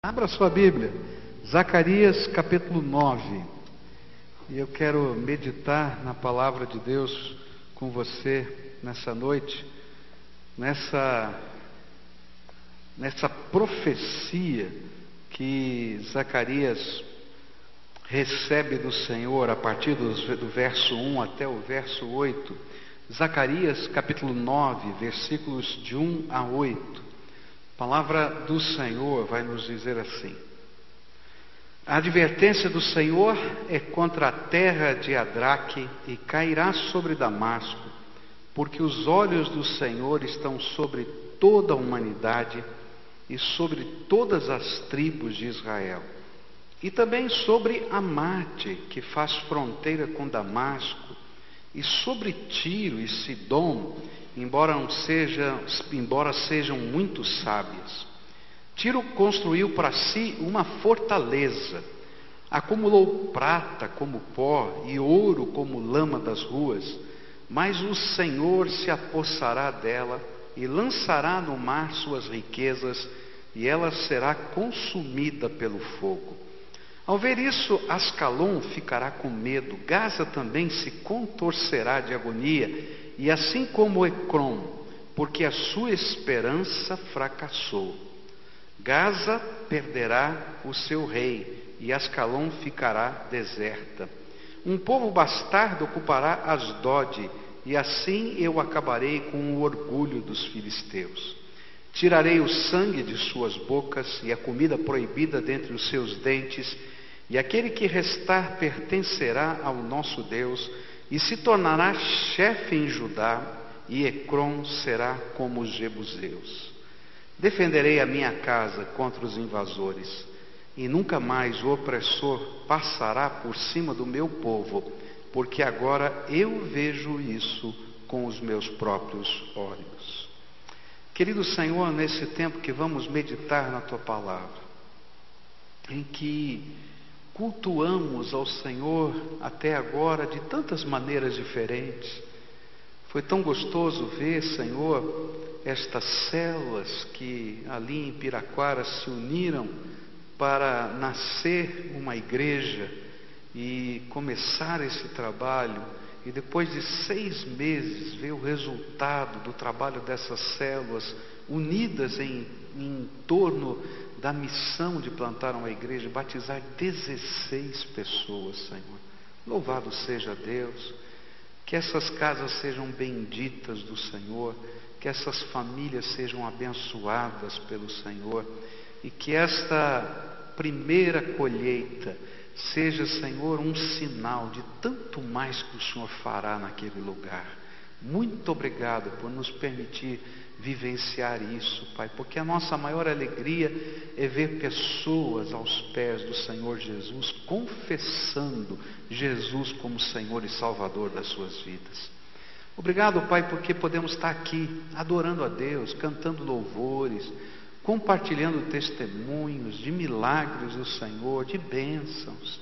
Abra sua Bíblia, Zacarias capítulo 9. E eu quero meditar na palavra de Deus com você nessa noite, nessa, nessa profecia que Zacarias recebe do Senhor a partir do, do verso 1 até o verso 8. Zacarias capítulo 9, versículos de 1 a 8. A palavra do Senhor vai nos dizer assim: A advertência do Senhor é contra a terra de Adraque e cairá sobre Damasco, porque os olhos do Senhor estão sobre toda a humanidade e sobre todas as tribos de Israel, e também sobre Amate, que faz fronteira com Damasco, e sobre Tiro e Sidom, embora, não seja, embora sejam muito sábias. Tiro construiu para si uma fortaleza, acumulou prata como pó e ouro como lama das ruas, mas o Senhor se apossará dela e lançará no mar suas riquezas, e ela será consumida pelo fogo. Ao ver isso, Ascalon ficará com medo, Gaza também se contorcerá de agonia, e assim como Ecrom, porque a sua esperança fracassou. Gaza perderá o seu rei, e Ascalon ficará deserta. Um povo bastardo ocupará Asdod, e assim eu acabarei com o orgulho dos filisteus. Tirarei o sangue de suas bocas e a comida proibida dentre os seus dentes, e aquele que restar pertencerá ao nosso Deus, e se tornará chefe em Judá, e Ecrom será como os jebuseus. Defenderei a minha casa contra os invasores, e nunca mais o opressor passará por cima do meu povo, porque agora eu vejo isso com os meus próprios olhos. Querido Senhor, nesse tempo que vamos meditar na tua palavra, em que cultuamos ao Senhor até agora de tantas maneiras diferentes. Foi tão gostoso ver, Senhor, estas células que ali em Piraquara se uniram para nascer uma igreja e começar esse trabalho. E depois de seis meses, ver o resultado do trabalho dessas células unidas em, em torno da missão de plantar uma igreja, batizar 16 pessoas, Senhor. Louvado seja Deus. Que essas casas sejam benditas do Senhor, que essas famílias sejam abençoadas pelo Senhor e que esta primeira colheita seja, Senhor, um sinal de tanto mais que o Senhor fará naquele lugar. Muito obrigado por nos permitir vivenciar isso, Pai, porque a nossa maior alegria é ver pessoas aos pés do Senhor Jesus, confessando Jesus como Senhor e Salvador das suas vidas. Obrigado, Pai, porque podemos estar aqui adorando a Deus, cantando louvores, compartilhando testemunhos de milagres do Senhor, de bênçãos.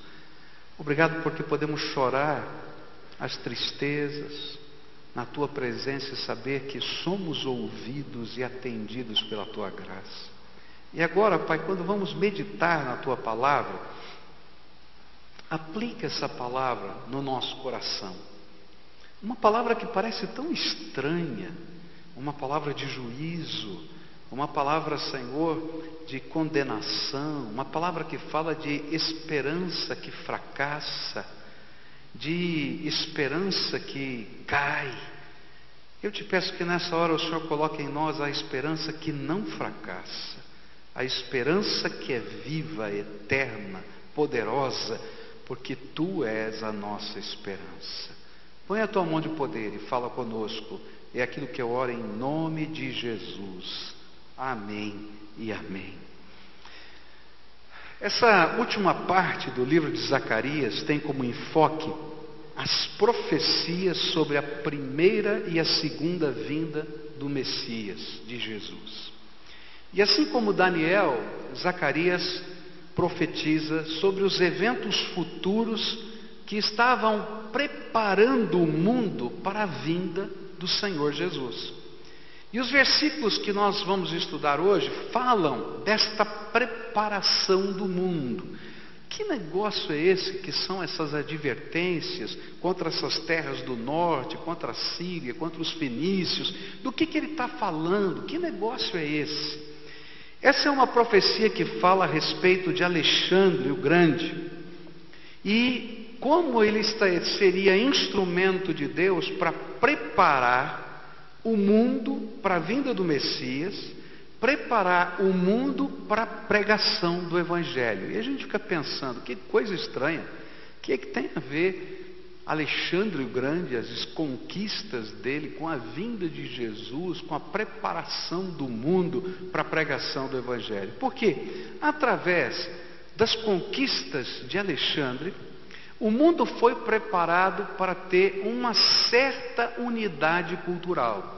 Obrigado porque podemos chorar as tristezas, na tua presença e saber que somos ouvidos e atendidos pela tua graça. E agora, Pai, quando vamos meditar na tua palavra, aplica essa palavra no nosso coração. Uma palavra que parece tão estranha, uma palavra de juízo, uma palavra, Senhor, de condenação, uma palavra que fala de esperança que fracassa de esperança que cai. Eu te peço que nessa hora o Senhor coloque em nós a esperança que não fracassa, a esperança que é viva, eterna, poderosa, porque tu és a nossa esperança. Põe a tua mão de poder e fala conosco. É aquilo que eu oro em nome de Jesus. Amém e amém. Essa última parte do livro de Zacarias tem como enfoque as profecias sobre a primeira e a segunda vinda do Messias, de Jesus. E assim como Daniel, Zacarias profetiza sobre os eventos futuros que estavam preparando o mundo para a vinda do Senhor Jesus. E os versículos que nós vamos estudar hoje falam desta preparação do mundo. Que negócio é esse que são essas advertências contra essas terras do norte, contra a Síria, contra os fenícios? Do que, que ele está falando? Que negócio é esse? Essa é uma profecia que fala a respeito de Alexandre o Grande e como ele seria instrumento de Deus para preparar o mundo para a vinda do Messias, preparar o mundo para a pregação do Evangelho. E a gente fica pensando, que coisa estranha, o que, é que tem a ver Alexandre o Grande, as conquistas dele com a vinda de Jesus, com a preparação do mundo para a pregação do Evangelho? Porque, através das conquistas de Alexandre, o mundo foi preparado para ter uma certa unidade cultural.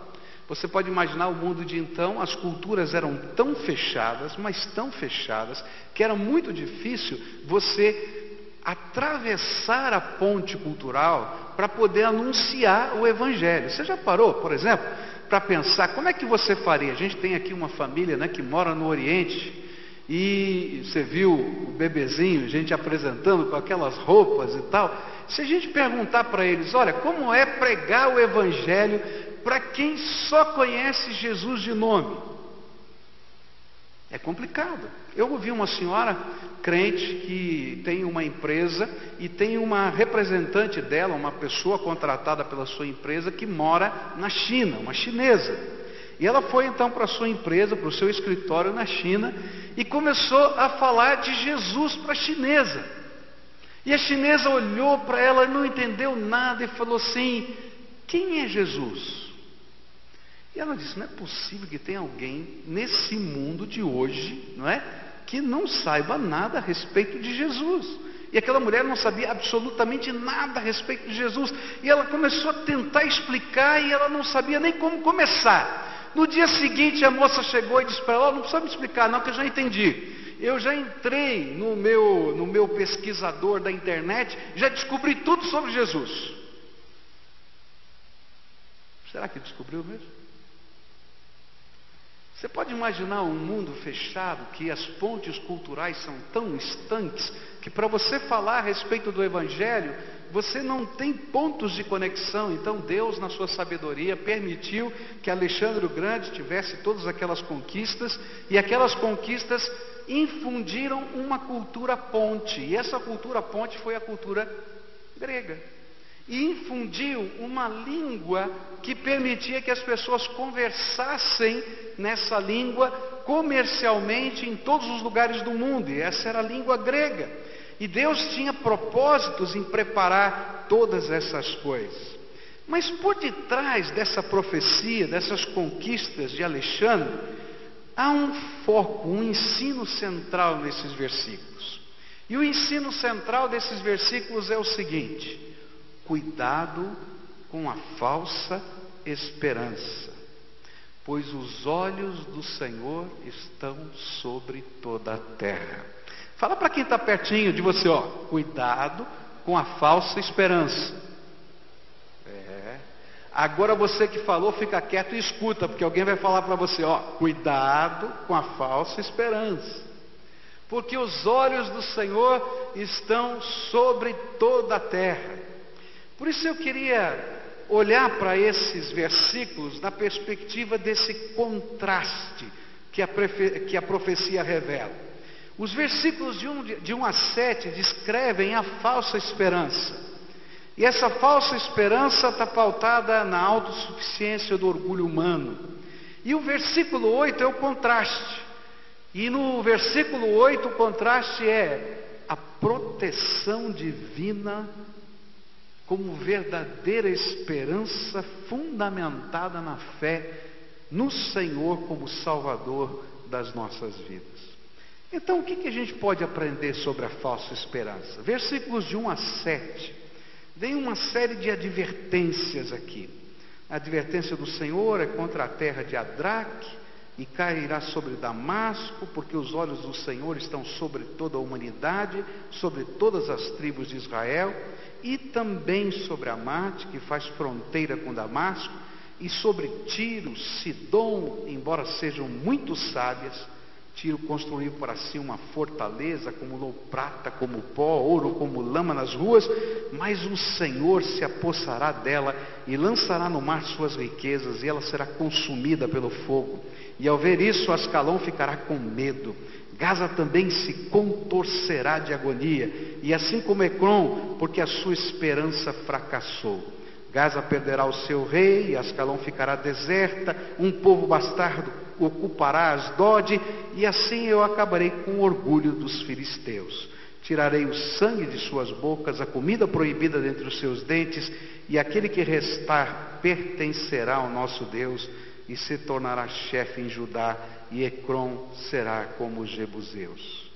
Você pode imaginar o mundo de então, as culturas eram tão fechadas, mas tão fechadas, que era muito difícil você atravessar a ponte cultural para poder anunciar o Evangelho. Você já parou, por exemplo, para pensar como é que você faria? A gente tem aqui uma família né, que mora no Oriente. E você viu o bebezinho, gente apresentando com aquelas roupas e tal. Se a gente perguntar para eles, olha, como é pregar o Evangelho para quem só conhece Jesus de nome. É complicado. Eu ouvi uma senhora crente que tem uma empresa e tem uma representante dela, uma pessoa contratada pela sua empresa que mora na China, uma chinesa. E ela foi então para a sua empresa, para o seu escritório na China e começou a falar de Jesus para a chinesa. E a chinesa olhou para ela, não entendeu nada e falou assim: Quem é Jesus? E ela disse: não é possível que tenha alguém nesse mundo de hoje, não é? Que não saiba nada a respeito de Jesus. E aquela mulher não sabia absolutamente nada a respeito de Jesus. E ela começou a tentar explicar e ela não sabia nem como começar. No dia seguinte a moça chegou e disse para ela: oh, não precisa me explicar, não, que eu já entendi. Eu já entrei no meu, no meu pesquisador da internet, já descobri tudo sobre Jesus. Será que descobriu mesmo? Você pode imaginar um mundo fechado que as pontes culturais são tão estanques que para você falar a respeito do Evangelho, você não tem pontos de conexão. Então Deus, na sua sabedoria, permitiu que Alexandre o Grande tivesse todas aquelas conquistas e aquelas conquistas infundiram uma cultura ponte. E essa cultura ponte foi a cultura grega e infundiu uma língua que permitia que as pessoas conversassem nessa língua comercialmente em todos os lugares do mundo, e essa era a língua grega. E Deus tinha propósitos em preparar todas essas coisas. Mas por detrás dessa profecia, dessas conquistas de Alexandre, há um foco, um ensino central nesses versículos. E o ensino central desses versículos é o seguinte: Cuidado com a falsa esperança, pois os olhos do Senhor estão sobre toda a terra. Fala para quem está pertinho de você, ó, cuidado com a falsa esperança. É. Agora você que falou, fica quieto e escuta, porque alguém vai falar para você, ó, cuidado com a falsa esperança. Porque os olhos do Senhor estão sobre toda a terra. Por isso eu queria olhar para esses versículos na perspectiva desse contraste que a, que a profecia revela. Os versículos de 1, de 1 a 7 descrevem a falsa esperança. E essa falsa esperança está pautada na autossuficiência do orgulho humano. E o versículo 8 é o contraste. E no versículo 8 o contraste é a proteção divina como verdadeira esperança fundamentada na fé no Senhor como Salvador das nossas vidas. Então, o que, que a gente pode aprender sobre a falsa esperança? Versículos de 1 a 7. Vem uma série de advertências aqui. A advertência do Senhor é contra a terra de Adraque e cairá sobre Damasco, porque os olhos do Senhor estão sobre toda a humanidade, sobre todas as tribos de Israel e também sobre Amate, que faz fronteira com Damasco, e sobre Tiro, Sidom, embora sejam muito sábias, Tiro construiu para si uma fortaleza, acumulou prata como pó, ouro como lama nas ruas, mas o Senhor se apossará dela e lançará no mar suas riquezas, e ela será consumida pelo fogo. E ao ver isso, Ascalão ficará com medo. Gaza também se contorcerá de agonia, e assim como Ecrom, porque a sua esperança fracassou. Gaza perderá o seu rei, Ascalão ficará deserta, um povo bastardo ocupará Asdod, e assim eu acabarei com o orgulho dos filisteus. Tirarei o sangue de suas bocas, a comida proibida dentre os seus dentes, e aquele que restar pertencerá ao nosso Deus e se tornará chefe em Judá, e Ecrom será como os jebuseus.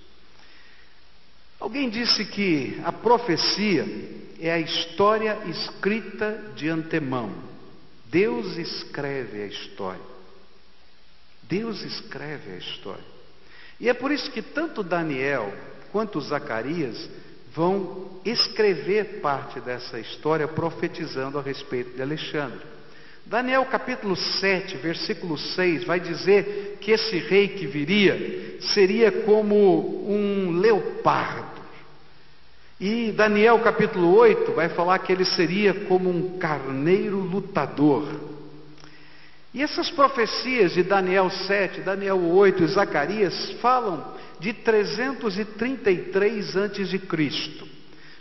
Alguém disse que a profecia é a história escrita de antemão. Deus escreve a história. Deus escreve a história. E é por isso que tanto Daniel quanto Zacarias vão escrever parte dessa história profetizando a respeito de Alexandre. Daniel capítulo 7, versículo 6 vai dizer que esse rei que viria seria como um leopardo. E Daniel capítulo 8 vai falar que ele seria como um carneiro lutador. E essas profecias de Daniel 7, Daniel 8 e Zacarias falam de 333 antes de Cristo,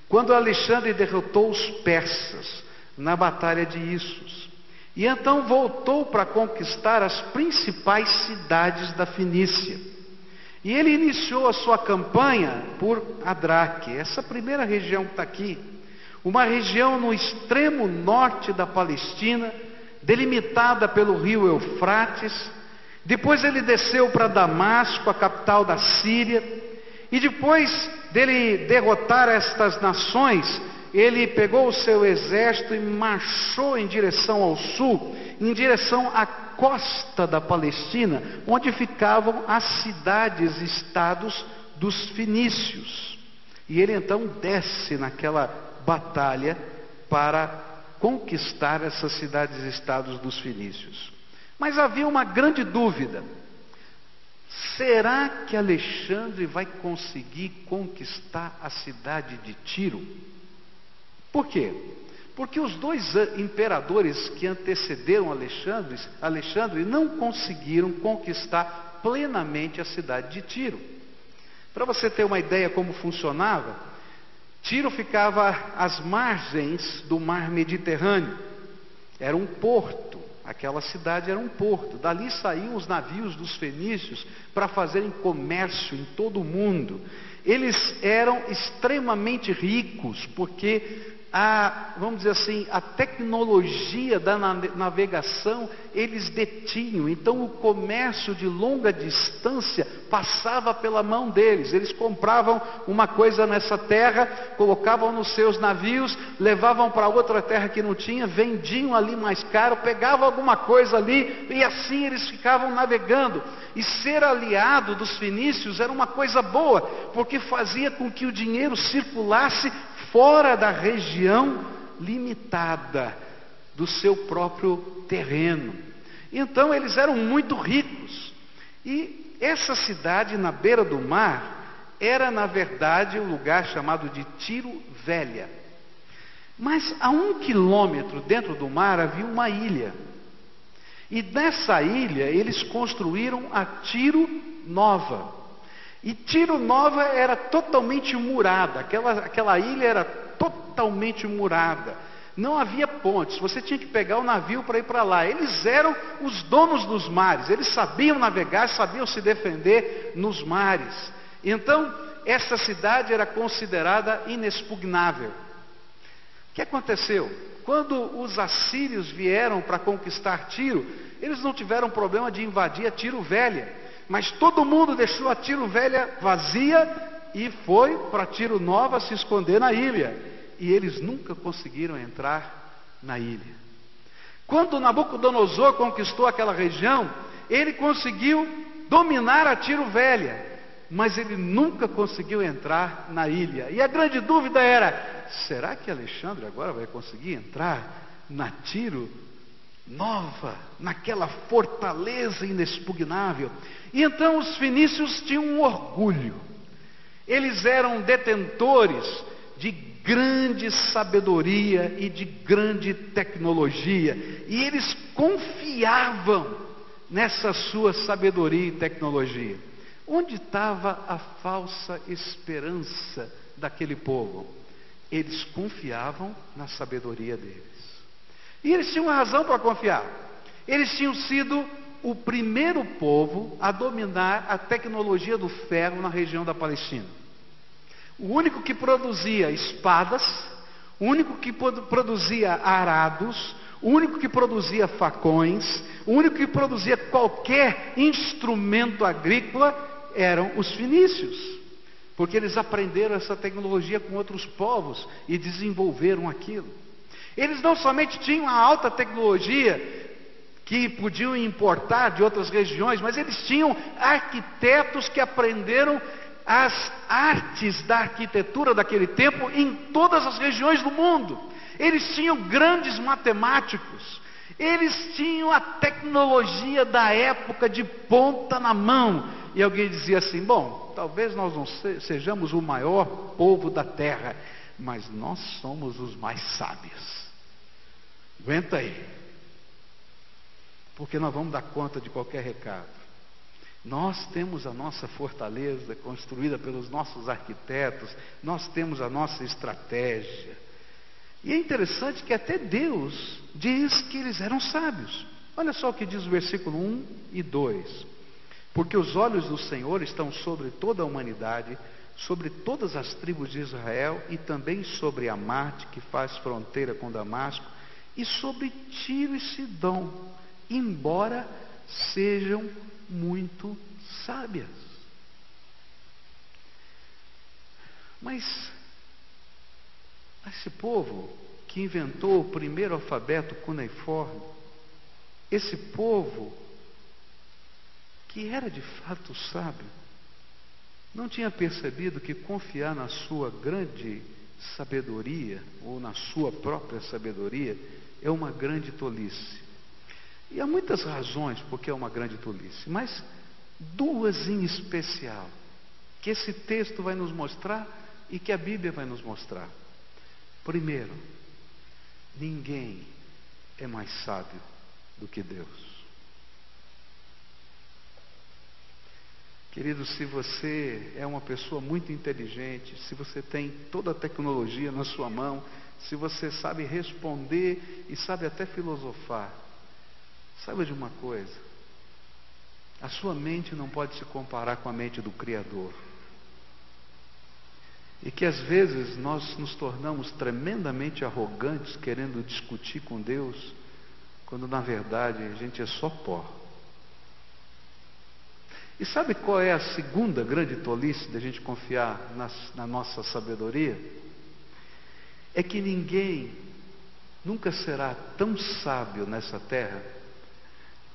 quando Alexandre derrotou os persas na batalha de Issos. E então voltou para conquistar as principais cidades da Fenícia. E ele iniciou a sua campanha por Adraque, essa primeira região que está aqui, uma região no extremo norte da Palestina, delimitada pelo rio Eufrates. Depois ele desceu para Damasco, a capital da Síria. E depois dele derrotar estas nações, ele pegou o seu exército e marchou em direção ao sul, em direção à costa da Palestina, onde ficavam as cidades-estados dos fenícios. E ele então desce naquela batalha para conquistar essas cidades-estados dos fenícios. Mas havia uma grande dúvida: será que Alexandre vai conseguir conquistar a cidade de Tiro? Por quê? Porque os dois imperadores que antecederam Alexandre, Alexandre não conseguiram conquistar plenamente a cidade de Tiro. Para você ter uma ideia como funcionava, Tiro ficava às margens do mar Mediterrâneo. Era um porto. Aquela cidade era um porto. Dali saíam os navios dos fenícios para fazerem comércio em todo o mundo. Eles eram extremamente ricos, porque a, vamos dizer assim, a tecnologia da navegação eles detinham. Então o comércio de longa distância passava pela mão deles. Eles compravam uma coisa nessa terra, colocavam nos seus navios, levavam para outra terra que não tinha, vendiam ali mais caro, pegavam alguma coisa ali e assim eles ficavam navegando. E ser aliado dos fenícios era uma coisa boa, porque fazia com que o dinheiro circulasse fora da região limitada do seu próprio terreno. Então eles eram muito ricos. E essa cidade na beira do mar era, na verdade, um lugar chamado de Tiro Velha. Mas a um quilômetro dentro do mar havia uma ilha. E nessa ilha eles construíram a Tiro Nova. E Tiro Nova era totalmente murada, aquela, aquela ilha era totalmente murada. Não havia pontes, você tinha que pegar o navio para ir para lá. Eles eram os donos dos mares, eles sabiam navegar, sabiam se defender nos mares. Então, essa cidade era considerada inexpugnável. O que aconteceu? Quando os assírios vieram para conquistar Tiro, eles não tiveram problema de invadir a Tiro Velha. Mas todo mundo deixou a Tiro Velha vazia e foi para Tiro Nova se esconder na ilha. E eles nunca conseguiram entrar na ilha. Quando Nabucodonosor conquistou aquela região, ele conseguiu dominar a Tiro Velha, mas ele nunca conseguiu entrar na ilha. E a grande dúvida era: será que Alexandre agora vai conseguir entrar na Tiro nova, naquela fortaleza inexpugnável. E então os fenícios tinham um orgulho. Eles eram detentores de grande sabedoria e de grande tecnologia, e eles confiavam nessa sua sabedoria e tecnologia. Onde estava a falsa esperança daquele povo? Eles confiavam na sabedoria deles. E eles tinham razão para confiar. Eles tinham sido o primeiro povo a dominar a tecnologia do ferro na região da Palestina. O único que produzia espadas, o único que produzia arados, o único que produzia facões, o único que produzia qualquer instrumento agrícola eram os fenícios. Porque eles aprenderam essa tecnologia com outros povos e desenvolveram aquilo. Eles não somente tinham a alta tecnologia que podiam importar de outras regiões, mas eles tinham arquitetos que aprenderam as artes da arquitetura daquele tempo em todas as regiões do mundo. Eles tinham grandes matemáticos, eles tinham a tecnologia da época de ponta na mão. E alguém dizia assim: bom, talvez nós não sejamos o maior povo da terra, mas nós somos os mais sábios. Aguenta aí. Porque nós vamos dar conta de qualquer recado. Nós temos a nossa fortaleza construída pelos nossos arquitetos, nós temos a nossa estratégia. E é interessante que até Deus diz que eles eram sábios. Olha só o que diz o versículo 1 e 2. Porque os olhos do Senhor estão sobre toda a humanidade, sobre todas as tribos de Israel e também sobre a Marte que faz fronteira com Damasco e sobre Tiro e Sidom, embora sejam muito sábias. Mas esse povo que inventou o primeiro alfabeto cuneiforme, esse povo que era de fato sábio, não tinha percebido que confiar na sua grande sabedoria, ou na sua própria sabedoria, é uma grande tolice. E há muitas razões porque é uma grande tolice, mas duas em especial, que esse texto vai nos mostrar e que a Bíblia vai nos mostrar. Primeiro, ninguém é mais sábio do que Deus. Querido, se você é uma pessoa muito inteligente, se você tem toda a tecnologia na sua mão, se você sabe responder e sabe até filosofar, saiba de uma coisa: a sua mente não pode se comparar com a mente do Criador. E que às vezes nós nos tornamos tremendamente arrogantes querendo discutir com Deus, quando na verdade a gente é só pó. E sabe qual é a segunda grande tolice da gente confiar na, na nossa sabedoria? É que ninguém nunca será tão sábio nessa terra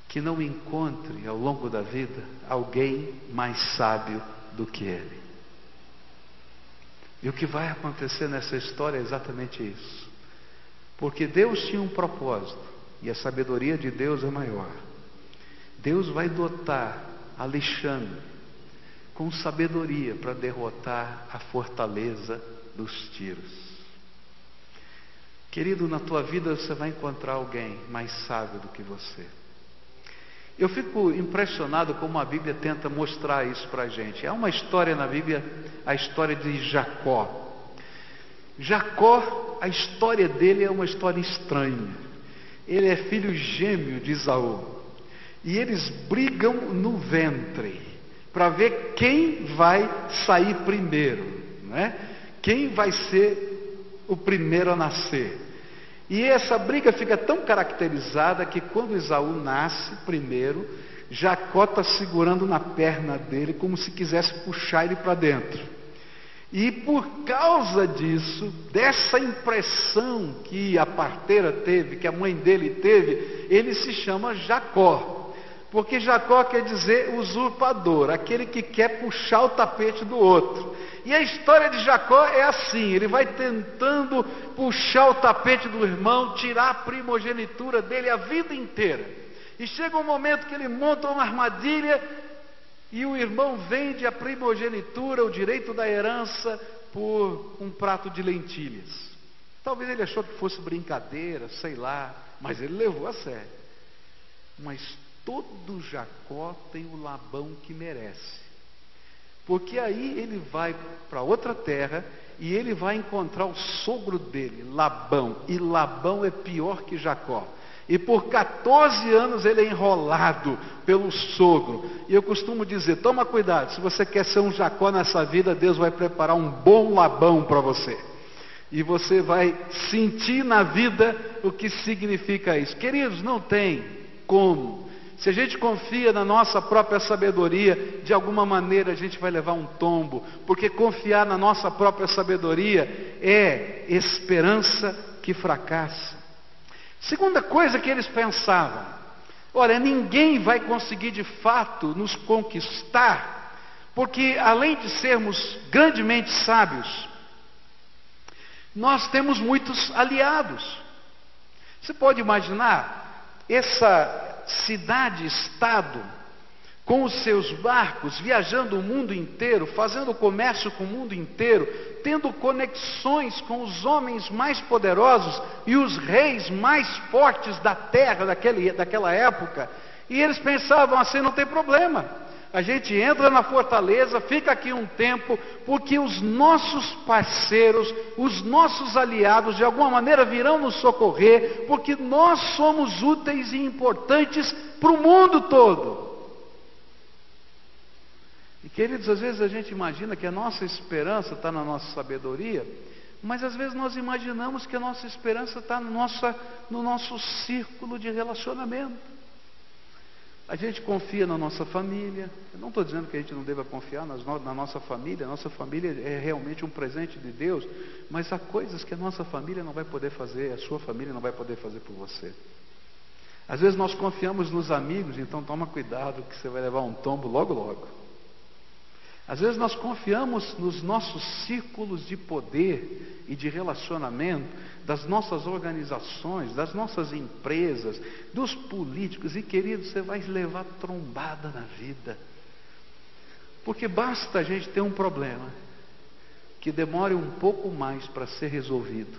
que não encontre ao longo da vida alguém mais sábio do que ele. E o que vai acontecer nessa história é exatamente isso. Porque Deus tinha um propósito, e a sabedoria de Deus é maior. Deus vai dotar Alexandre, com sabedoria para derrotar a fortaleza dos tiros. Querido, na tua vida você vai encontrar alguém mais sábio do que você. Eu fico impressionado como a Bíblia tenta mostrar isso para a gente. Há uma história na Bíblia, a história de Jacó. Jacó, a história dele é uma história estranha. Ele é filho gêmeo de Isaú. E eles brigam no ventre para ver quem vai sair primeiro, né? Quem vai ser o primeiro a nascer. E essa briga fica tão caracterizada que quando Esaú nasce primeiro, Jacó está segurando na perna dele como se quisesse puxar ele para dentro. E por causa disso, dessa impressão que a parteira teve, que a mãe dele teve, ele se chama Jacó. Porque Jacó quer dizer usurpador, aquele que quer puxar o tapete do outro. E a história de Jacó é assim: ele vai tentando puxar o tapete do irmão, tirar a primogenitura dele a vida inteira. E chega um momento que ele monta uma armadilha e o irmão vende a primogenitura, o direito da herança, por um prato de lentilhas. Talvez ele achou que fosse brincadeira, sei lá, mas ele levou a sério. Mas todo Jacó tem o Labão que merece. Porque aí ele vai para outra terra e ele vai encontrar o sogro dele, Labão. E Labão é pior que Jacó. E por 14 anos ele é enrolado pelo sogro. E eu costumo dizer: toma cuidado, se você quer ser um Jacó nessa vida, Deus vai preparar um bom Labão para você. E você vai sentir na vida o que significa isso. Queridos, não tem como se a gente confia na nossa própria sabedoria, de alguma maneira a gente vai levar um tombo, porque confiar na nossa própria sabedoria é esperança que fracassa. Segunda coisa que eles pensavam: olha, ninguém vai conseguir de fato nos conquistar, porque além de sermos grandemente sábios, nós temos muitos aliados. Você pode imaginar essa cidade-estado, com os seus barcos, viajando o mundo inteiro, fazendo comércio com o mundo inteiro, tendo conexões com os homens mais poderosos e os reis mais fortes da terra daquele, daquela época. E eles pensavam assim: não tem problema. A gente entra na fortaleza, fica aqui um tempo, porque os nossos parceiros, os nossos aliados, de alguma maneira virão nos socorrer, porque nós somos úteis e importantes para o mundo todo. E queridos, às vezes a gente imagina que a nossa esperança está na nossa sabedoria, mas às vezes nós imaginamos que a nossa esperança está no, no nosso círculo de relacionamento. A gente confia na nossa família. Eu não estou dizendo que a gente não deva confiar nas, na nossa família. A nossa família é realmente um presente de Deus. Mas há coisas que a nossa família não vai poder fazer, a sua família não vai poder fazer por você. Às vezes nós confiamos nos amigos, então toma cuidado que você vai levar um tombo logo logo. Às vezes nós confiamos nos nossos círculos de poder e de relacionamento, das nossas organizações, das nossas empresas, dos políticos, e querido, você vai levar trombada na vida. Porque basta a gente ter um problema que demore um pouco mais para ser resolvido,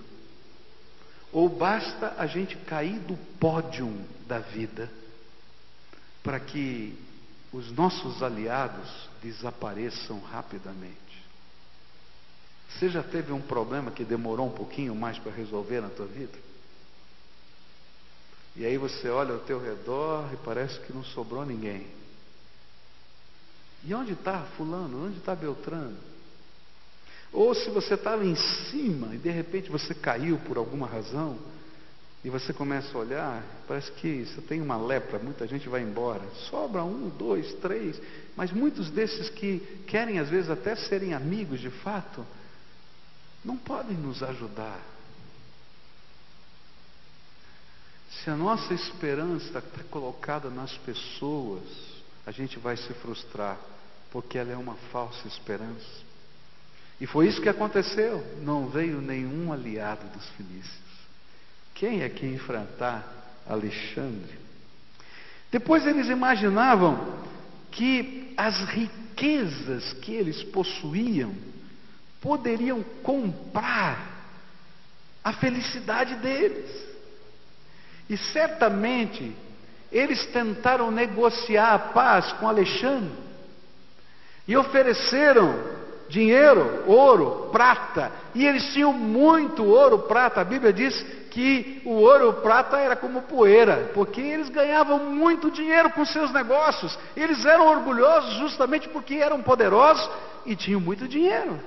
ou basta a gente cair do pódio da vida para que os nossos aliados desapareçam rapidamente. Você já teve um problema que demorou um pouquinho mais para resolver na tua vida? E aí você olha ao teu redor e parece que não sobrou ninguém. E onde está fulano? Onde está Beltrano? Ou se você estava em cima e de repente você caiu por alguma razão, e você começa a olhar, parece que você tem uma lepra, muita gente vai embora. Sobra um, dois, três, mas muitos desses que querem às vezes até serem amigos de fato, não podem nos ajudar. Se a nossa esperança está colocada nas pessoas, a gente vai se frustrar, porque ela é uma falsa esperança. E foi isso que aconteceu. Não veio nenhum aliado dos filícios. Quem é que enfrentar Alexandre? Depois eles imaginavam que as riquezas que eles possuíam poderiam comprar a felicidade deles. E certamente eles tentaram negociar a paz com Alexandre e ofereceram dinheiro, ouro, prata, e eles tinham muito ouro, prata. A Bíblia diz que o ouro o prata era como poeira, porque eles ganhavam muito dinheiro com seus negócios. Eles eram orgulhosos justamente porque eram poderosos e tinham muito dinheiro.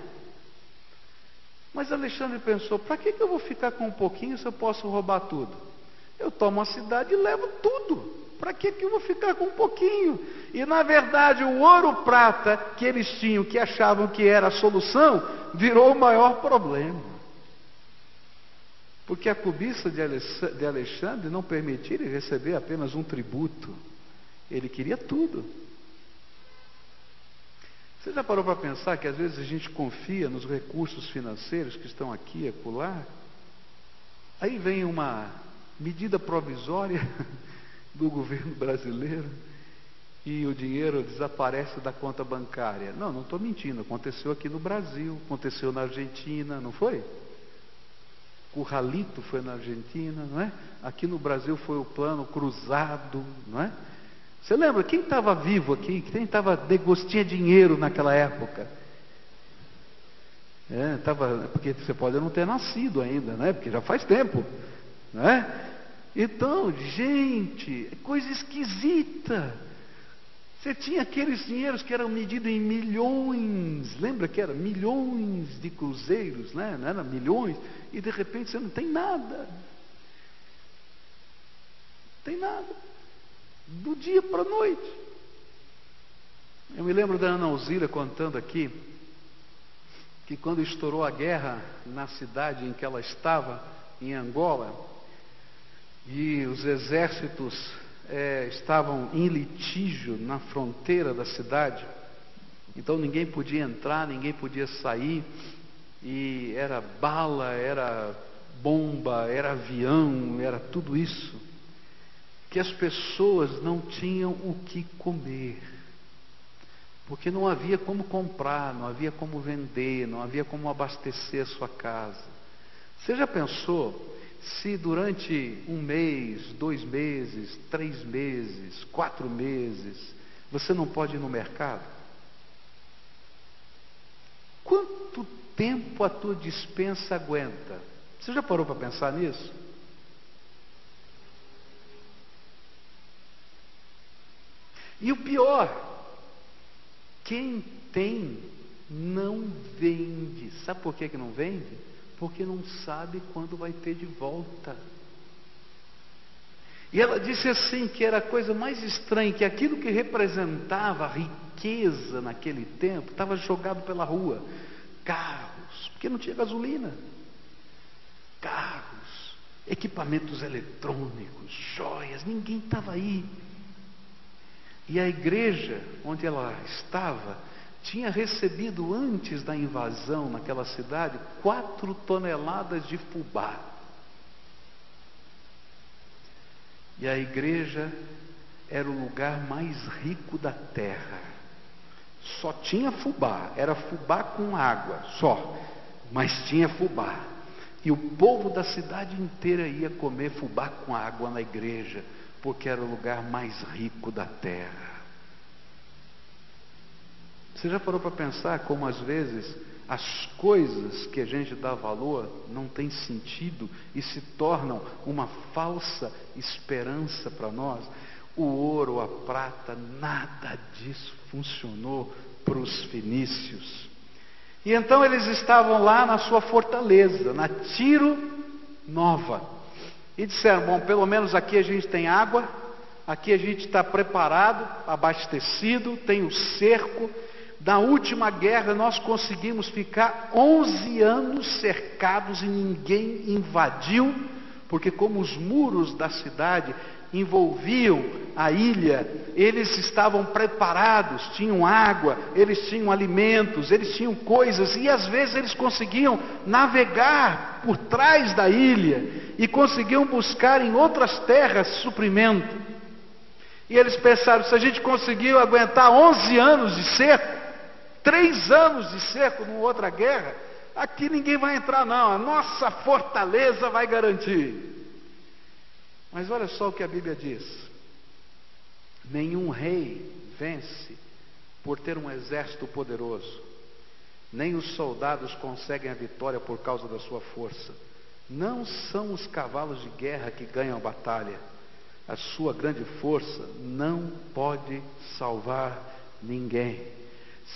Mas Alexandre pensou: para que, que eu vou ficar com um pouquinho se eu posso roubar tudo? Eu tomo a cidade e levo tudo. Para que, que eu vou ficar com um pouquinho? E na verdade, o ouro prata que eles tinham, que achavam que era a solução, virou o maior problema. Porque a cobiça de Alexandre não permitia ele receber apenas um tributo. Ele queria tudo. Você já parou para pensar que às vezes a gente confia nos recursos financeiros que estão aqui e acolá? Aí vem uma medida provisória do governo brasileiro e o dinheiro desaparece da conta bancária. Não, não estou mentindo. Aconteceu aqui no Brasil, aconteceu na Argentina, não foi? O Ralito foi na Argentina, não é? Aqui no Brasil foi o plano cruzado, não é? Você lembra quem estava vivo aqui? Quem estava tinha dinheiro naquela época? É, tava, porque você pode não ter nascido ainda, né? Porque já faz tempo, né? Então, gente, coisa esquisita. Você tinha aqueles dinheiros que eram medidos em milhões, lembra que era milhões de cruzeiros, né? Não era milhões, e de repente você não tem nada. Não tem nada do dia para a noite. Eu me lembro da Ana Alzira contando aqui que quando estourou a guerra na cidade em que ela estava, em Angola, e os exércitos é, estavam em litígio na fronteira da cidade, então ninguém podia entrar, ninguém podia sair, e era bala, era bomba, era avião, era tudo isso que as pessoas não tinham o que comer, porque não havia como comprar, não havia como vender, não havia como abastecer a sua casa. Você já pensou se durante um mês, dois meses, três meses, quatro meses, você não pode ir no mercado? Quanto tempo a tua dispensa aguenta? Você já parou para pensar nisso? E o pior, quem tem não vende. Sabe por que, que não vende? Porque não sabe quando vai ter de volta. E ela disse assim que era a coisa mais estranha, que aquilo que representava riqueza naquele tempo estava jogado pela rua. Carros, porque não tinha gasolina. Carros, equipamentos eletrônicos, joias, ninguém estava aí. E a igreja onde ela estava tinha recebido antes da invasão naquela cidade quatro toneladas de fubá. E a igreja era o lugar mais rico da terra. Só tinha fubá, era fubá com água, só, mas tinha fubá. E o povo da cidade inteira ia comer fubá com água na igreja porque era o lugar mais rico da terra. Você já parou para pensar como às vezes as coisas que a gente dá valor não têm sentido e se tornam uma falsa esperança para nós? O ouro, a prata, nada disso funcionou para os fenícios. E então eles estavam lá na sua fortaleza, na Tiro Nova. E disseram: bom, pelo menos aqui a gente tem água, aqui a gente está preparado, abastecido, tem o cerco. Da última guerra nós conseguimos ficar 11 anos cercados e ninguém invadiu, porque como os muros da cidade envolviam a ilha, eles estavam preparados, tinham água, eles tinham alimentos, eles tinham coisas, e às vezes eles conseguiam navegar por trás da ilha e conseguiam buscar em outras terras suprimento. E eles pensaram: se a gente conseguiu aguentar 11 anos de seco, três anos de seco numa outra guerra, aqui ninguém vai entrar, não, a nossa fortaleza vai garantir. Mas olha só o que a Bíblia diz: nenhum rei vence por ter um exército poderoso, nem os soldados conseguem a vitória por causa da sua força. Não são os cavalos de guerra que ganham a batalha. A sua grande força não pode salvar ninguém.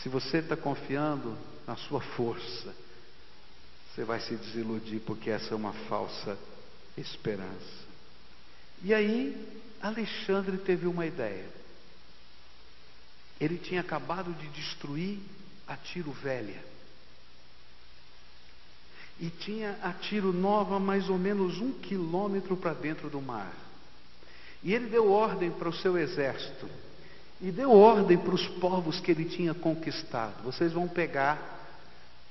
Se você está confiando na sua força, você vai se desiludir, porque essa é uma falsa esperança. E aí, Alexandre teve uma ideia. Ele tinha acabado de destruir a Tiro Velha. E tinha a Tiro Nova mais ou menos um quilômetro para dentro do mar. E ele deu ordem para o seu exército. E deu ordem para os povos que ele tinha conquistado. Vocês vão pegar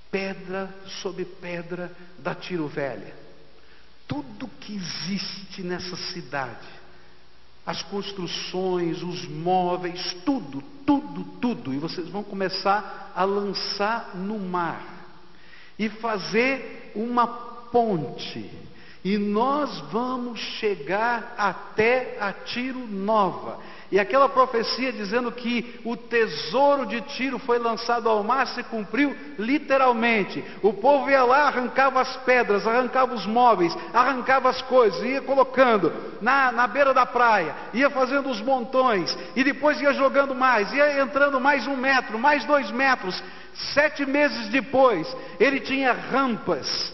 pedra sobre pedra da Tiro Velha. Tudo que existe nessa cidade, as construções, os móveis, tudo, tudo, tudo. E vocês vão começar a lançar no mar e fazer uma ponte e nós vamos chegar até a Tiro Nova. E aquela profecia dizendo que o tesouro de Tiro foi lançado ao mar se cumpriu literalmente. O povo ia lá, arrancava as pedras, arrancava os móveis, arrancava as coisas, ia colocando na, na beira da praia, ia fazendo os montões, e depois ia jogando mais, ia entrando mais um metro, mais dois metros. Sete meses depois, ele tinha rampas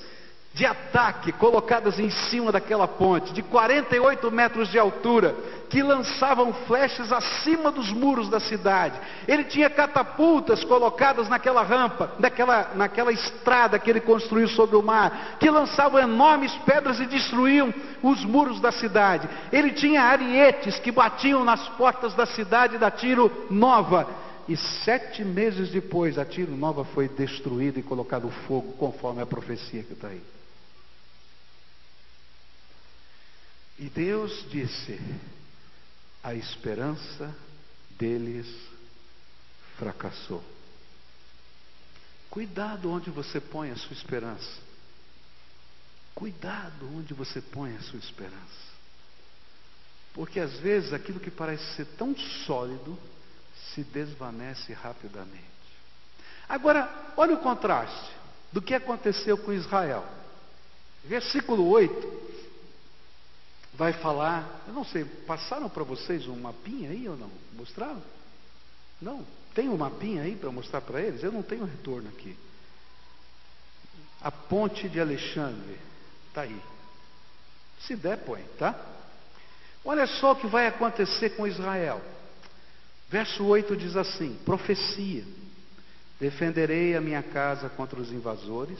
de ataque colocadas em cima daquela ponte, de 48 metros de altura, que lançavam flechas acima dos muros da cidade. Ele tinha catapultas colocadas naquela rampa, naquela, naquela estrada que ele construiu sobre o mar, que lançavam enormes pedras e destruíam os muros da cidade. Ele tinha arietes que batiam nas portas da cidade da Tiro Nova. E sete meses depois, a Tiro Nova foi destruída e colocado fogo, conforme a profecia que está aí. E Deus disse: a esperança deles fracassou. Cuidado onde você põe a sua esperança. Cuidado onde você põe a sua esperança. Porque às vezes aquilo que parece ser tão sólido se desvanece rapidamente. Agora, olha o contraste do que aconteceu com Israel. Versículo 8 vai falar, eu não sei, passaram para vocês um mapinha aí ou não? Mostraram? Não? Tem um mapinha aí para mostrar para eles? Eu não tenho retorno aqui. A ponte de Alexandre, está aí. Se der, põe, tá? Olha só o que vai acontecer com Israel. Verso 8 diz assim: Profecia: Defenderei a minha casa contra os invasores,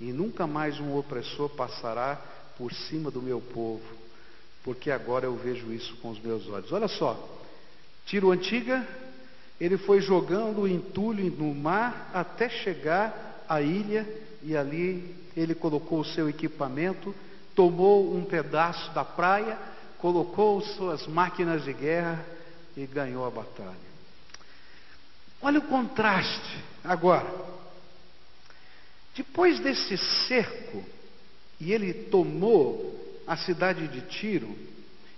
e nunca mais um opressor passará por cima do meu povo porque agora eu vejo isso com os meus olhos. Olha só, Tiro Antiga, ele foi jogando o entulho no mar até chegar à ilha e ali ele colocou o seu equipamento, tomou um pedaço da praia, colocou suas máquinas de guerra e ganhou a batalha. Olha o contraste agora. Depois desse cerco, e ele tomou a cidade de Tiro,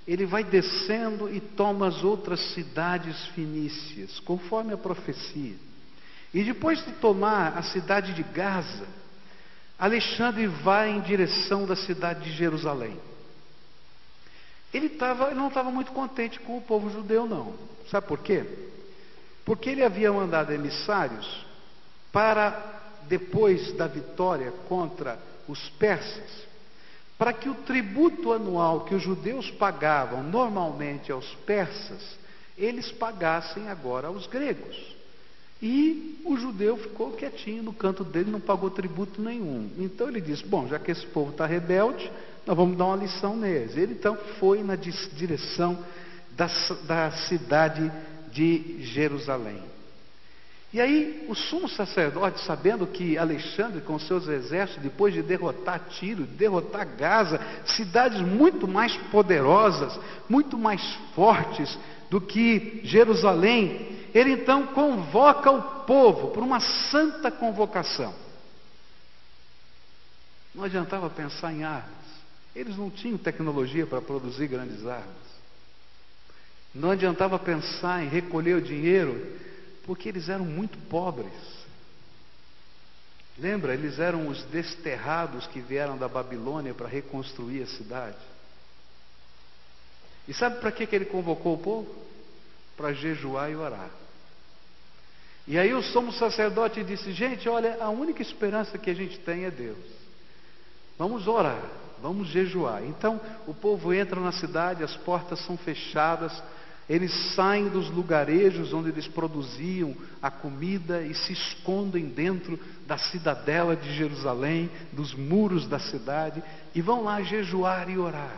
ele vai descendo e toma as outras cidades fenícias, conforme a profecia. E depois de tomar a cidade de Gaza, Alexandre vai em direção da cidade de Jerusalém. Ele, tava, ele não estava muito contente com o povo judeu, não. Sabe por quê? Porque ele havia mandado emissários para, depois da vitória contra os persas, para que o tributo anual que os judeus pagavam normalmente aos persas, eles pagassem agora aos gregos. E o judeu ficou quietinho no canto dele, não pagou tributo nenhum. Então ele disse: Bom, já que esse povo está rebelde, nós vamos dar uma lição neles. Ele então foi na direção da, da cidade de Jerusalém. E aí, o sumo sacerdote, sabendo que Alexandre, com seus exércitos, depois de derrotar Tiro, derrotar Gaza, cidades muito mais poderosas, muito mais fortes do que Jerusalém, ele então convoca o povo por uma santa convocação. Não adiantava pensar em armas, eles não tinham tecnologia para produzir grandes armas. Não adiantava pensar em recolher o dinheiro porque eles eram muito pobres. Lembra, eles eram os desterrados que vieram da Babilônia para reconstruir a cidade. E sabe para que, que ele convocou o povo? Para jejuar e orar. E aí o sumo sacerdote disse: Gente, olha, a única esperança que a gente tem é Deus. Vamos orar, vamos jejuar. Então o povo entra na cidade, as portas são fechadas, eles saem dos lugarejos onde eles produziam a comida e se escondem dentro da cidadela de Jerusalém, dos muros da cidade, e vão lá jejuar e orar.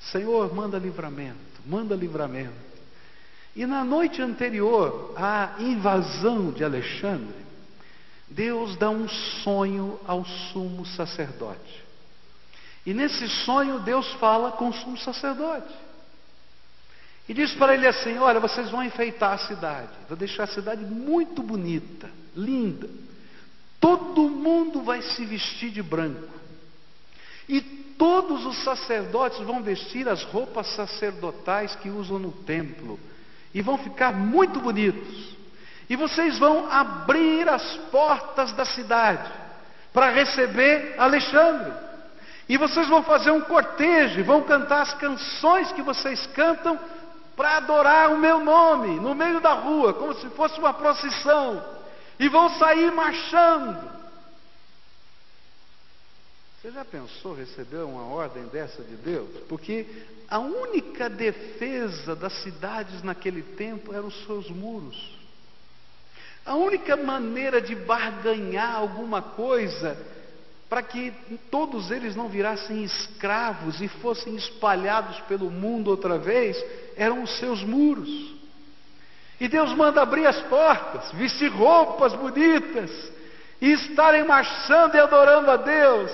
Senhor, manda livramento, manda livramento. E na noite anterior à invasão de Alexandre, Deus dá um sonho ao sumo sacerdote. E nesse sonho Deus fala com o sumo sacerdote. E diz para ele assim: Olha, vocês vão enfeitar a cidade, vou deixar a cidade muito bonita, linda. Todo mundo vai se vestir de branco. E todos os sacerdotes vão vestir as roupas sacerdotais que usam no templo. E vão ficar muito bonitos. E vocês vão abrir as portas da cidade para receber Alexandre. E vocês vão fazer um cortejo, vão cantar as canções que vocês cantam para adorar o meu nome no meio da rua, como se fosse uma procissão. E vão sair marchando. Você já pensou receber uma ordem dessa de Deus? Porque a única defesa das cidades naquele tempo eram os seus muros. A única maneira de barganhar alguma coisa para que todos eles não virassem escravos e fossem espalhados pelo mundo outra vez, eram os seus muros. E Deus manda abrir as portas, vestir roupas bonitas e estarem marchando e adorando a Deus.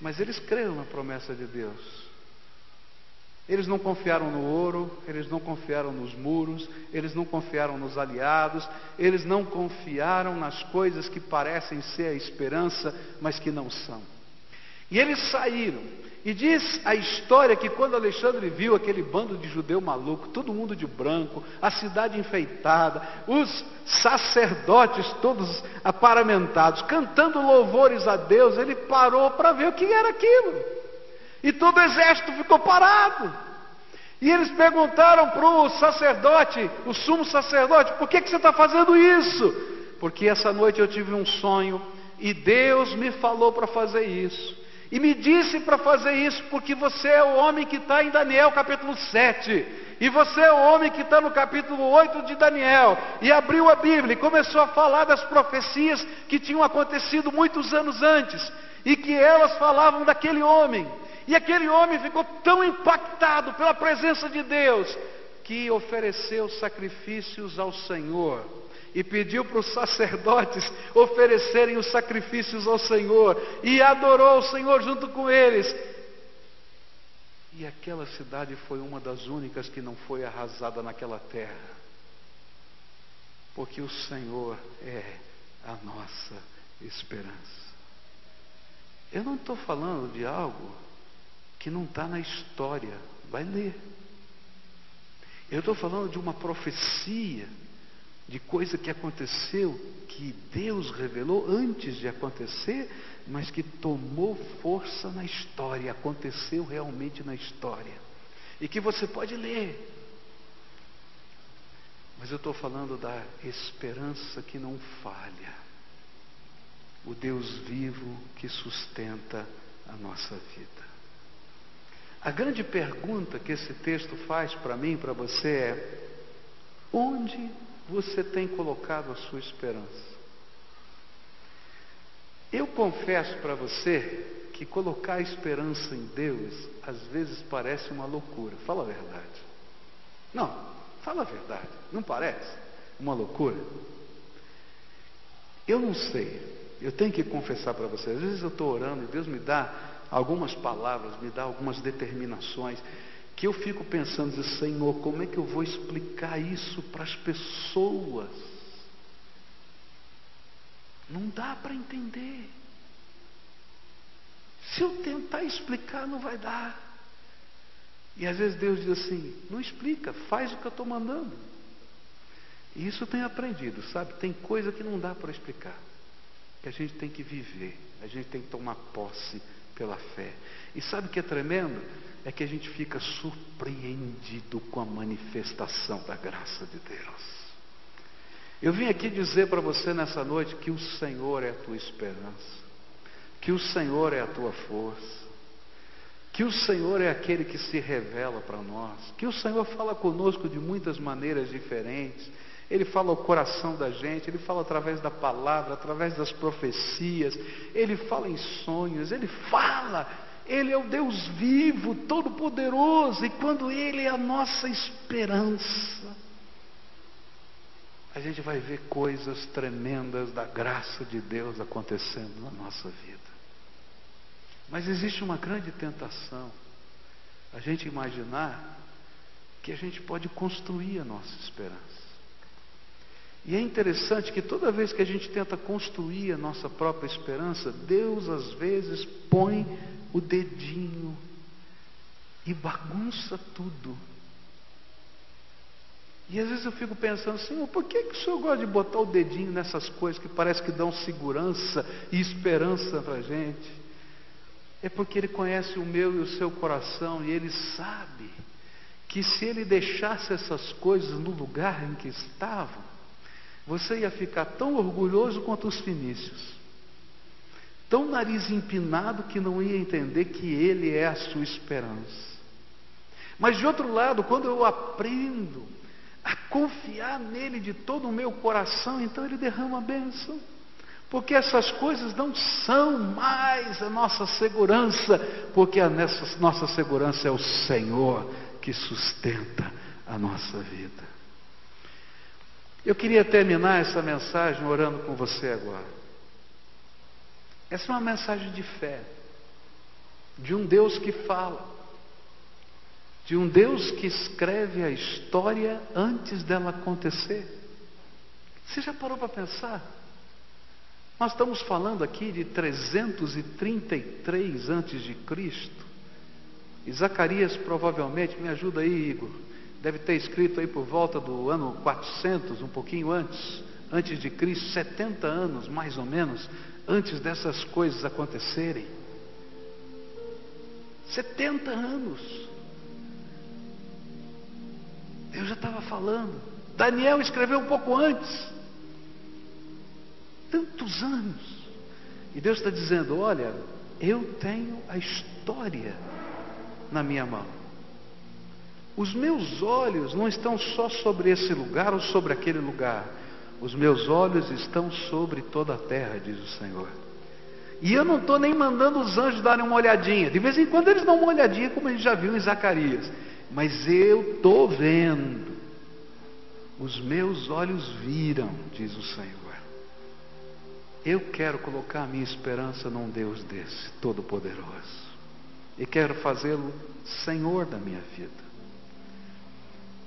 Mas eles creram na promessa de Deus. Eles não confiaram no ouro, eles não confiaram nos muros, eles não confiaram nos aliados, eles não confiaram nas coisas que parecem ser a esperança, mas que não são. E eles saíram. E diz a história que quando Alexandre viu aquele bando de judeu maluco, todo mundo de branco, a cidade enfeitada, os sacerdotes todos aparamentados, cantando louvores a Deus, ele parou para ver o que era aquilo. E todo o exército ficou parado. E eles perguntaram para o sacerdote, o sumo sacerdote, por que, que você está fazendo isso? Porque essa noite eu tive um sonho e Deus me falou para fazer isso. E me disse para fazer isso porque você é o homem que está em Daniel capítulo 7. E você é o homem que está no capítulo 8 de Daniel. E abriu a Bíblia e começou a falar das profecias que tinham acontecido muitos anos antes. E que elas falavam daquele homem. E aquele homem ficou tão impactado pela presença de Deus que ofereceu sacrifícios ao Senhor e pediu para os sacerdotes oferecerem os sacrifícios ao Senhor e adorou o Senhor junto com eles. E aquela cidade foi uma das únicas que não foi arrasada naquela terra, porque o Senhor é a nossa esperança. Eu não estou falando de algo que não está na história. Vai ler. Eu estou falando de uma profecia, de coisa que aconteceu, que Deus revelou antes de acontecer, mas que tomou força na história, aconteceu realmente na história. E que você pode ler. Mas eu estou falando da esperança que não falha. O Deus vivo que sustenta a nossa vida. A grande pergunta que esse texto faz para mim para você é: onde você tem colocado a sua esperança? Eu confesso para você que colocar a esperança em Deus às vezes parece uma loucura. Fala a verdade. Não, fala a verdade. Não parece uma loucura? Eu não sei. Eu tenho que confessar para você. Às vezes eu estou orando e Deus me dá algumas palavras, me dá algumas determinações, que eu fico pensando, Senhor, como é que eu vou explicar isso para as pessoas? Não dá para entender. Se eu tentar explicar, não vai dar. E às vezes Deus diz assim: não explica, faz o que eu estou mandando. E isso eu tenho aprendido, sabe? Tem coisa que não dá para explicar, que a gente tem que viver, a gente tem que tomar posse pela fé. E sabe o que é tremendo? É que a gente fica surpreendido com a manifestação da graça de Deus. Eu vim aqui dizer para você nessa noite que o Senhor é a tua esperança, que o Senhor é a tua força, que o Senhor é aquele que se revela para nós, que o Senhor fala conosco de muitas maneiras diferentes ele fala ao coração da gente, ele fala através da palavra, através das profecias, ele fala em sonhos, ele fala Ele é o Deus vivo, todo-poderoso, e quando Ele é a nossa esperança, a gente vai ver coisas tremendas da graça de Deus acontecendo na nossa vida. Mas existe uma grande tentação, a gente imaginar que a gente pode construir a nossa esperança. E é interessante que toda vez que a gente tenta construir a nossa própria esperança, Deus às vezes põe o dedinho e bagunça tudo. E às vezes eu fico pensando, Senhor, por que, que o Senhor gosta de botar o dedinho nessas coisas que parece que dão segurança e esperança para a gente? É porque Ele conhece o meu e o seu coração e Ele sabe que se Ele deixasse essas coisas no lugar em que estavam, você ia ficar tão orgulhoso quanto os fenícios, tão nariz empinado que não ia entender que Ele é a sua esperança. Mas de outro lado, quando eu aprendo a confiar nele de todo o meu coração, então Ele derrama a bênção. Porque essas coisas não são mais a nossa segurança, porque a nossa segurança é o Senhor que sustenta a nossa vida. Eu queria terminar essa mensagem orando com você agora. Essa é uma mensagem de fé, de um Deus que fala, de um Deus que escreve a história antes dela acontecer. Você já parou para pensar? Nós estamos falando aqui de 333 antes de Cristo. E Zacarias provavelmente, me ajuda aí, Igor, deve ter escrito aí por volta do ano 400, um pouquinho antes, antes de Cristo, 70 anos mais ou menos, antes dessas coisas acontecerem. 70 anos. Deus já estava falando. Daniel escreveu um pouco antes. Tantos anos. E Deus está dizendo: Olha, eu tenho a história na minha mão. Os meus olhos não estão só sobre esse lugar ou sobre aquele lugar. Os meus olhos estão sobre toda a terra, diz o Senhor. E eu não estou nem mandando os anjos darem uma olhadinha. De vez em quando eles dão uma olhadinha, como a gente já viu em Zacarias. Mas eu estou vendo. Os meus olhos viram, diz o Senhor. Eu quero colocar a minha esperança num Deus desse, todo-poderoso. E quero fazê-lo Senhor da minha vida.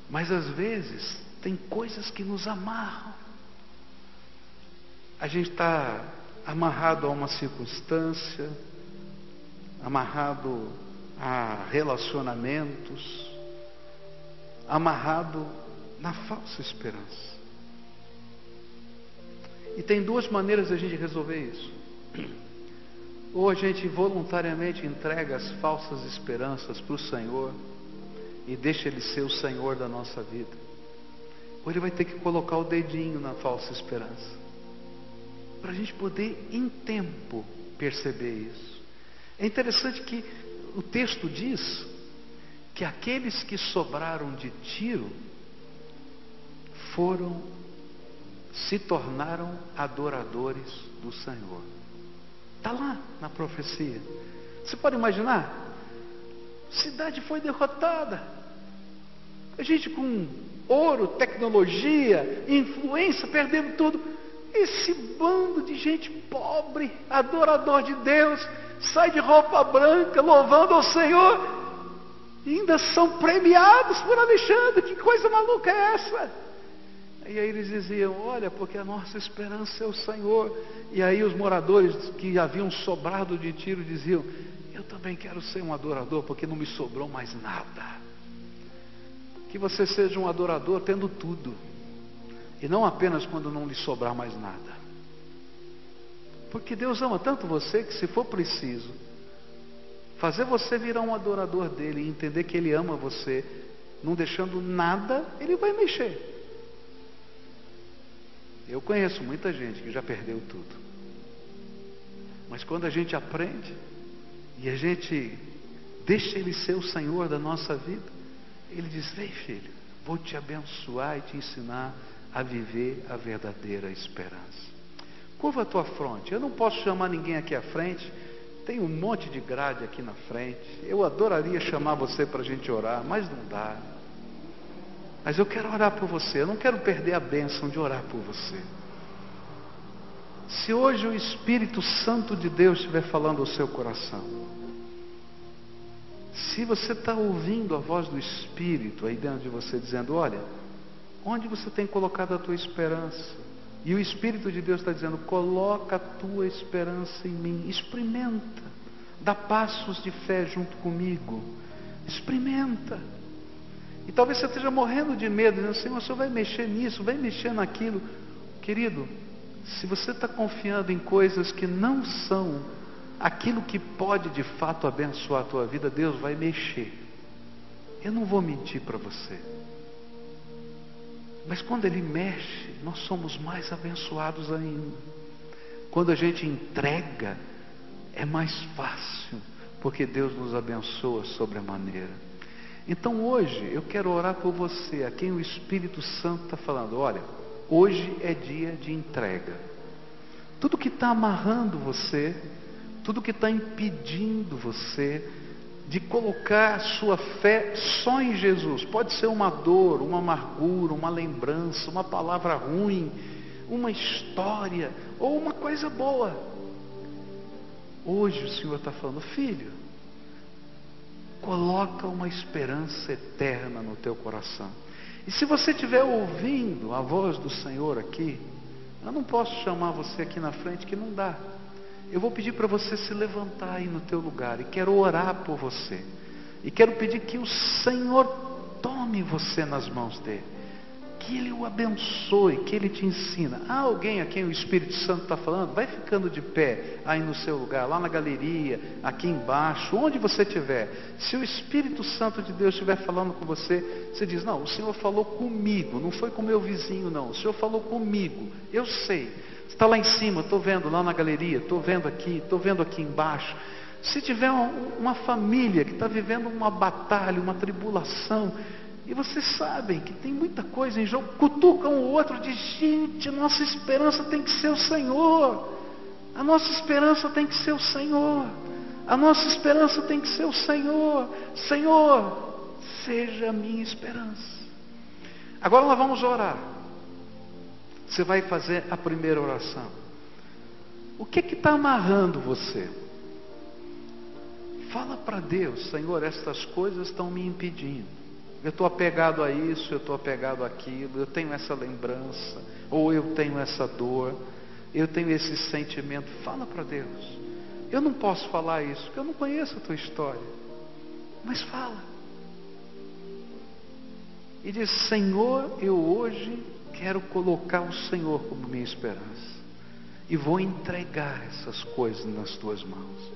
Mas às vezes tem coisas que nos amarram. A gente está amarrado a uma circunstância, amarrado a relacionamentos, amarrado na falsa esperança. E tem duas maneiras de a gente resolver isso. Ou a gente voluntariamente entrega as falsas esperanças para o Senhor e deixa Ele ser o Senhor da nossa vida. Ou Ele vai ter que colocar o dedinho na falsa esperança. Para a gente poder, em tempo, perceber isso. É interessante que o texto diz que aqueles que sobraram de tiro foram, se tornaram adoradores do Senhor. Está lá na profecia. Você pode imaginar? cidade foi derrotada. A gente com ouro, tecnologia, influência, perdendo tudo. Esse bando de gente pobre, adorador de Deus, sai de roupa branca, louvando ao Senhor, e ainda são premiados por Alexandre. Que coisa maluca é essa? E aí eles diziam: Olha, porque a nossa esperança é o Senhor. E aí os moradores que haviam sobrado de tiro diziam: Eu também quero ser um adorador, porque não me sobrou mais nada. Que você seja um adorador tendo tudo, e não apenas quando não lhe sobrar mais nada. Porque Deus ama tanto você que, se for preciso, fazer você virar um adorador dele e entender que ele ama você, não deixando nada, ele vai mexer. Eu conheço muita gente que já perdeu tudo. Mas quando a gente aprende e a gente deixa Ele ser o Senhor da nossa vida, Ele diz: Vem, filho, vou te abençoar e te ensinar a viver a verdadeira esperança. Curva a tua fronte. Eu não posso chamar ninguém aqui à frente. tem um monte de grade aqui na frente. Eu adoraria chamar você para a gente orar, mas não dá. Mas eu quero orar por você. Eu não quero perder a bênção de orar por você. Se hoje o Espírito Santo de Deus estiver falando ao seu coração, se você está ouvindo a voz do Espírito aí dentro de você dizendo: Olha, onde você tem colocado a tua esperança? E o Espírito de Deus está dizendo: coloca a tua esperança em mim, experimenta, dá passos de fé junto comigo, experimenta. E talvez você esteja morrendo de medo, dizendo: Senhor, o Senhor vai mexer nisso, vai mexer naquilo. Querido, se você está confiando em coisas que não são aquilo que pode de fato abençoar a tua vida, Deus vai mexer. Eu não vou mentir para você. Mas quando Ele mexe, nós somos mais abençoados ainda. Quando a gente entrega, é mais fácil, porque Deus nos abençoa sobre a maneira. Então hoje eu quero orar por você, a quem o Espírito Santo está falando: olha, hoje é dia de entrega. Tudo que está amarrando você, tudo que está impedindo você de colocar sua fé só em Jesus. Pode ser uma dor, uma amargura, uma lembrança, uma palavra ruim, uma história ou uma coisa boa. Hoje o Senhor está falando, filho, coloca uma esperança eterna no teu coração. E se você estiver ouvindo a voz do Senhor aqui, eu não posso chamar você aqui na frente que não dá. Eu vou pedir para você se levantar aí no teu lugar e quero orar por você. E quero pedir que o Senhor tome você nas mãos dele. Que ele o abençoe, que ele te ensina. Há alguém a quem o Espírito Santo está falando? Vai ficando de pé aí no seu lugar, lá na galeria, aqui embaixo, onde você estiver. Se o Espírito Santo de Deus estiver falando com você, você diz: Não, o Senhor falou comigo, não foi com meu vizinho, não. O Senhor falou comigo, eu sei está lá em cima, estou vendo lá na galeria, estou vendo aqui, estou vendo aqui embaixo. Se tiver uma, uma família que está vivendo uma batalha, uma tribulação, e vocês sabem que tem muita coisa em jogo, cutucam o outro, diz, gente, nossa esperança tem que ser o Senhor. A nossa esperança tem que ser o Senhor. A nossa esperança tem que ser o Senhor. Senhor, seja a minha esperança. Agora nós vamos orar. Você vai fazer a primeira oração. O que está amarrando você? Fala para Deus, Senhor, estas coisas estão me impedindo. Eu estou apegado a isso, eu estou apegado àquilo, eu tenho essa lembrança, ou eu tenho essa dor, eu tenho esse sentimento. Fala para Deus. Eu não posso falar isso, porque eu não conheço a tua história. Mas fala. E diz: Senhor, eu hoje quero colocar o Senhor como minha esperança. E vou entregar essas coisas nas tuas mãos.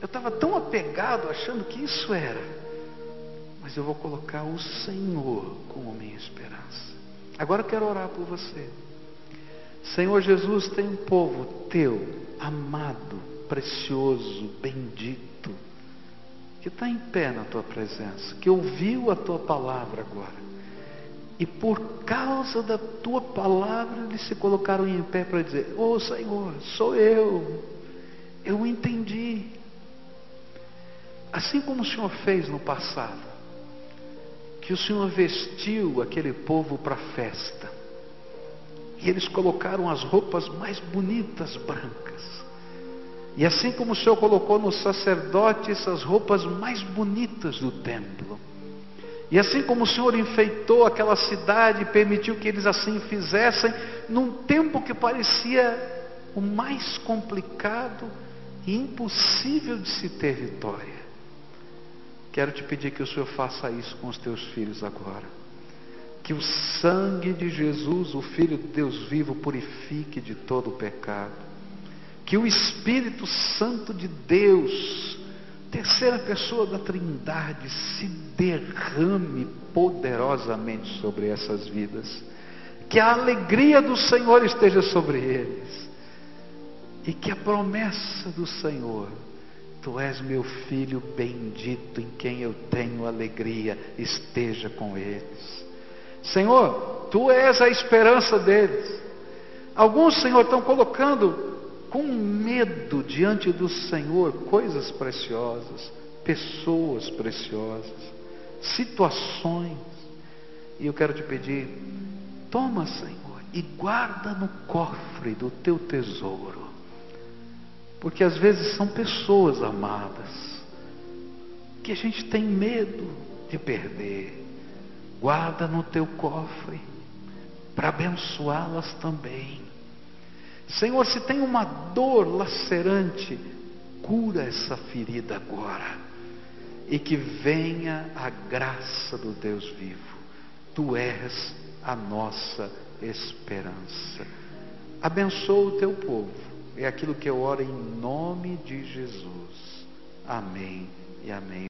Eu estava tão apegado, achando que isso era. Mas eu vou colocar o Senhor como minha esperança. Agora eu quero orar por você. Senhor Jesus, tem um povo teu, amado, precioso, bendito, que está em pé na tua presença, que ouviu a tua palavra agora e por causa da tua palavra, eles se colocaram em pé para dizer: Ô oh, Senhor, sou eu, eu entendi. Assim como o Senhor fez no passado, que o Senhor vestiu aquele povo para a festa, e eles colocaram as roupas mais bonitas brancas, e assim como o Senhor colocou no sacerdote essas roupas mais bonitas do templo, e assim como o Senhor enfeitou aquela cidade e permitiu que eles assim fizessem, num tempo que parecia o mais complicado e impossível de se ter vitória. Quero te pedir que o Senhor faça isso com os teus filhos agora. Que o sangue de Jesus, o Filho de Deus vivo, purifique de todo o pecado. Que o Espírito Santo de Deus terceira pessoa da Trindade se derrame poderosamente sobre essas vidas. Que a alegria do Senhor esteja sobre eles. E que a promessa do Senhor, Tu és meu filho bendito, em quem eu tenho alegria, esteja com eles. Senhor, Tu és a esperança deles. Alguns, Senhor, estão colocando com medo diante do Senhor coisas preciosas, pessoas preciosas, situações. E eu quero te pedir, toma, Senhor, e guarda no cofre do teu tesouro. Porque às vezes são pessoas amadas que a gente tem medo de perder. Guarda no teu cofre para abençoá-las também. Senhor, se tem uma dor lacerante, cura essa ferida agora. E que venha a graça do Deus vivo. Tu és a nossa esperança. Abençoa o teu povo. É aquilo que eu oro em nome de Jesus. Amém e amém.